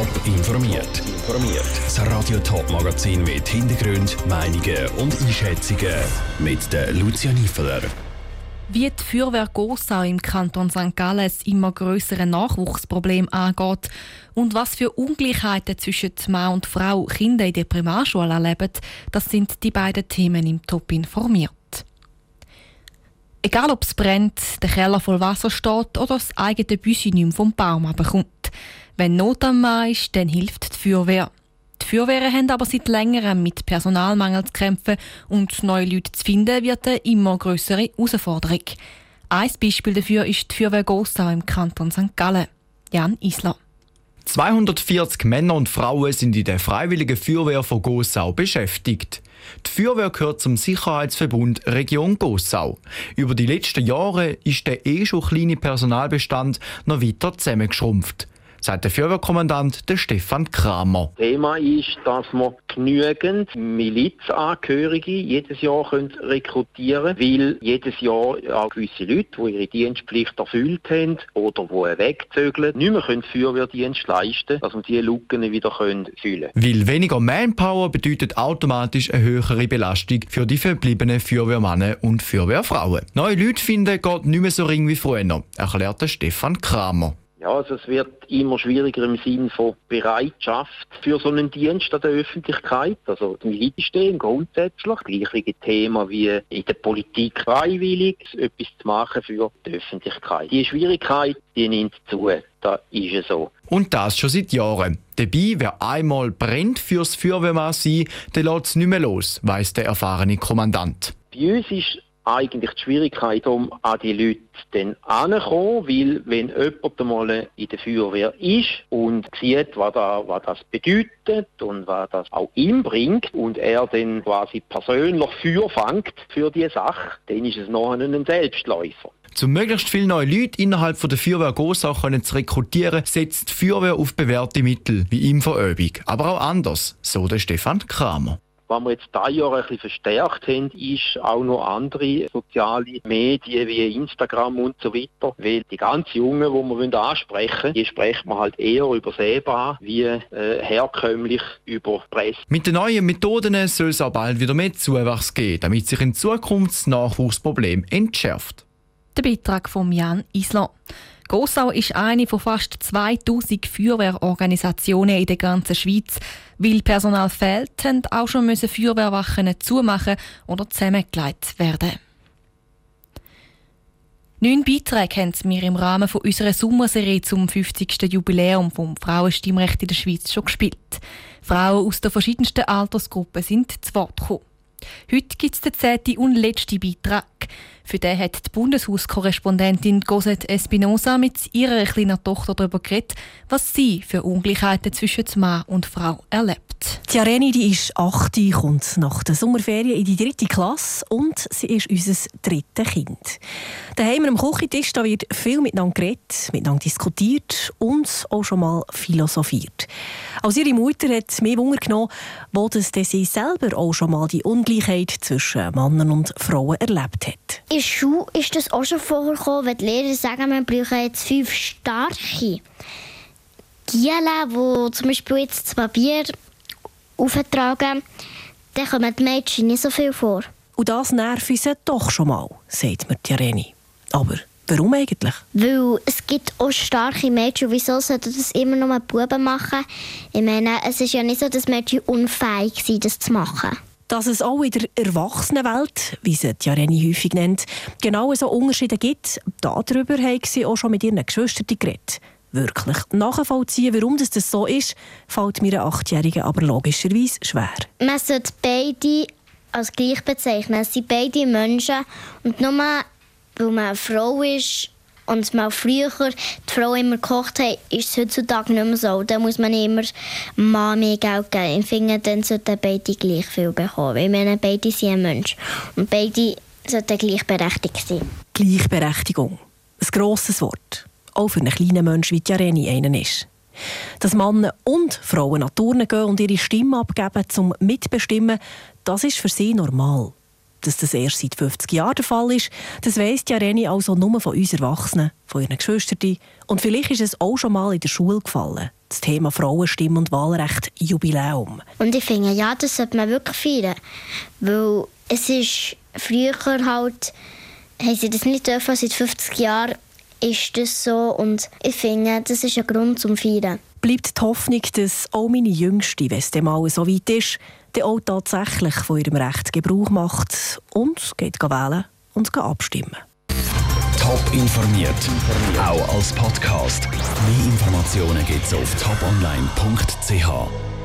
Top informiert. Informiert. Das Radio Top Magazin mit Hintergrund, Meinungen und Einschätzungen mit der Lucia Niefeler. Wie die Feuerwehr Gossau im Kanton St. Gallen das immer größere Nachwuchsproblem angeht und was für Ungleichheiten zwischen Mann und Frau Kinder in der Primarschule erleben, das sind die beiden Themen im Top informiert. Egal ob es brennt, der Keller voll Wasser steht oder das eigene Büsi nicht vom Baum abkommt. Wenn Not am Mann ist, dann hilft die Feuerwehr. Die Feuerwehren haben aber seit längerem mit Personalmangel zu kämpfen und neue Leute zu finden wird eine immer größere Herausforderung. Ein Beispiel dafür ist die Feuerwehr Gossau im Kanton St. Gallen. Jan Isler. 240 Männer und Frauen sind in der Freiwilligen Feuerwehr von Gossau beschäftigt. Die Feuerwehr gehört zum Sicherheitsverbund Region Gossau. Über die letzten Jahre ist der eh schon kleine Personalbestand noch weiter zusammengeschrumpft sagt der Feuerwehrkommandant der Stefan Kramer. Thema ist, dass wir genügend Milizangehörige jedes Jahr können rekrutieren können, weil jedes Jahr auch gewisse Leute, die ihre Dienstpflicht erfüllt haben oder die wegzögeln, nicht mehr können Feuerwehrdienst leisten dass wir diese Lücken wieder können füllen können. Weil weniger Manpower bedeutet automatisch eine höhere Belastung für die verbliebenen Feuerwehrmänner und Feuerwehrfrauen. Neue Leute finden geht nicht mehr so ring wie früher, erklärte Stefan Kramer. Ja, also es wird immer schwieriger im Sinne von Bereitschaft für so einen Dienst an der Öffentlichkeit. Also die Miliz stehen grundsätzlich. Gleiche Thema wie in der Politik freiwillig, etwas zu machen für die Öffentlichkeit. Die Schwierigkeit, die nimmt zu. Da ist es so. Und das schon seit Jahren. Dabei, wer einmal brennt fürs Feuerwehrmann sein, der lässt es nicht mehr los, weiss der erfahrene Kommandant. Bei uns ist eigentlich die Schwierigkeit, um an die Leute dann anzukommen, weil wenn jemand einmal in der Feuerwehr ist und sieht, was, da, was das bedeutet und was das auch ihm bringt und er dann quasi persönlich Feuer fängt für die Sache, dann ist es noch ein Selbstläufer. Um möglichst viele neue Leute innerhalb der Feuerwehr Gossau zu rekrutieren, setzt die Feuerwehr auf bewährte Mittel, wie Infoübung. Aber auch anders, so der Stefan Kramer. Was wir jetzt dieses Jahr ein bisschen verstärkt haben, ist auch noch andere soziale Medien wie Instagram und so weiter. Weil die ganz Jungen, die wir ansprechen wollen, die sprechen wir halt eher über SEBA wie äh, herkömmlich über Presse. Mit den neuen Methoden soll es auch bald wieder mehr Zuwachs geben, damit sich in Zukunft das Nachwuchsproblem entschärft. Der Beitrag von Jan Island. Gossau ist eine von fast 2000 Feuerwehrorganisationen in der ganzen Schweiz. Weil Personal fehlt, haben auch schon müssen Feuerwehrwachen zumachen oder zusammengelegt werden. Neun Beiträge haben wir im Rahmen von unserer Sommerserie zum 50. Jubiläum vom Frauenstimmrecht in der Schweiz schon gespielt. Frauen aus den verschiedensten Altersgruppen sind zu Wort gekommen. Heute gibt es den zehnten und letzten Beitrag. Für den hat die Bundeshauskorrespondentin Cosette Espinosa mit ihrer kleinen Tochter darüber geredet, was sie für Ungleichheiten zwischen Mann und Frau erlebt. Die Areni die ist 8, kommt nach der Sommerferien in die dritte Klasse und sie ist unser drittes Kind. Daheim am Küchentisch da wird viel miteinander geredet, miteinander diskutiert und auch schon mal philosophiert. Als ihre Mutter hat mir Wunder genommen, wo das sie selber auch schon mal die Ungleichheit zwischen Männern und Frauen erlebt hat. In der Schule ist das auch schon vorgekommen, wenn die Lehrer sagen, wir brauchen jetzt fünf starke. Giele, die zum Beispiel jetzt das Papier auftragen, dann kommen die Mädchen nicht so viel vor. Und das nervt uns doch schon mal, sagt mir Tireni. Aber warum eigentlich? Weil es gibt auch starke Mädchen. Wieso sollten das immer nur Buben machen? Ich meine, es ist ja nicht so, dass Mädchen unfähig sind, das zu machen. Dass es auch in der Erwachsenenwelt, wie sie Jareni häufig nennt, genau so Unterschiede gibt, darüber haben sie auch schon mit ihren Geschwistern geredet. Wirklich nachvollziehen, warum das so ist, fällt mir Achtjährigen aber logischerweise schwer. Man sollte beide als gleich bezeichnen. Es sind beide Menschen und nur weil man eine Frau ist und man früher die Frau immer gekocht hat, ist es heutzutage nicht mehr so. Da muss man immer Mann mehr Geld geben. Ich finde, dann sollten beide gleich viel bekommen. Ich meine, beide sind ein Mensch. Und beide sollten gleichberechtigt sein. Gleichberechtigung. Ein grosses Wort. Auch für einen kleinen Menschen wie Jareni einen ist. Dass Männer und Frauen an Turnen gehen und ihre Stimme abgeben zum Mitbestimmen, das ist für sie normal. Dass das erst seit 50 Jahren der Fall ist, das weiss ja Reni also nur von uns Erwachsenen, von ihren Geschwistern. Und vielleicht ist es auch schon mal in der Schule gefallen. das Thema Frauenstimme und Wahlrecht Jubiläum. Und ich finde, ja, das sollte man wirklich feiern. Weil es ist früher halt, haben sie das nicht dürfen, seit 50 Jahren ist das so. Und ich finde, das ist ein Grund zum Feiern. Bleibt die Hoffnung, dass auch meine Jüngste, wenn es mal so weit ist, dann auch tatsächlich von ihrem Recht Gebrauch macht und geht wählen und abstimmen. Top informiert, auch als Podcast. Mehr Informationen gibt es auf toponline.ch.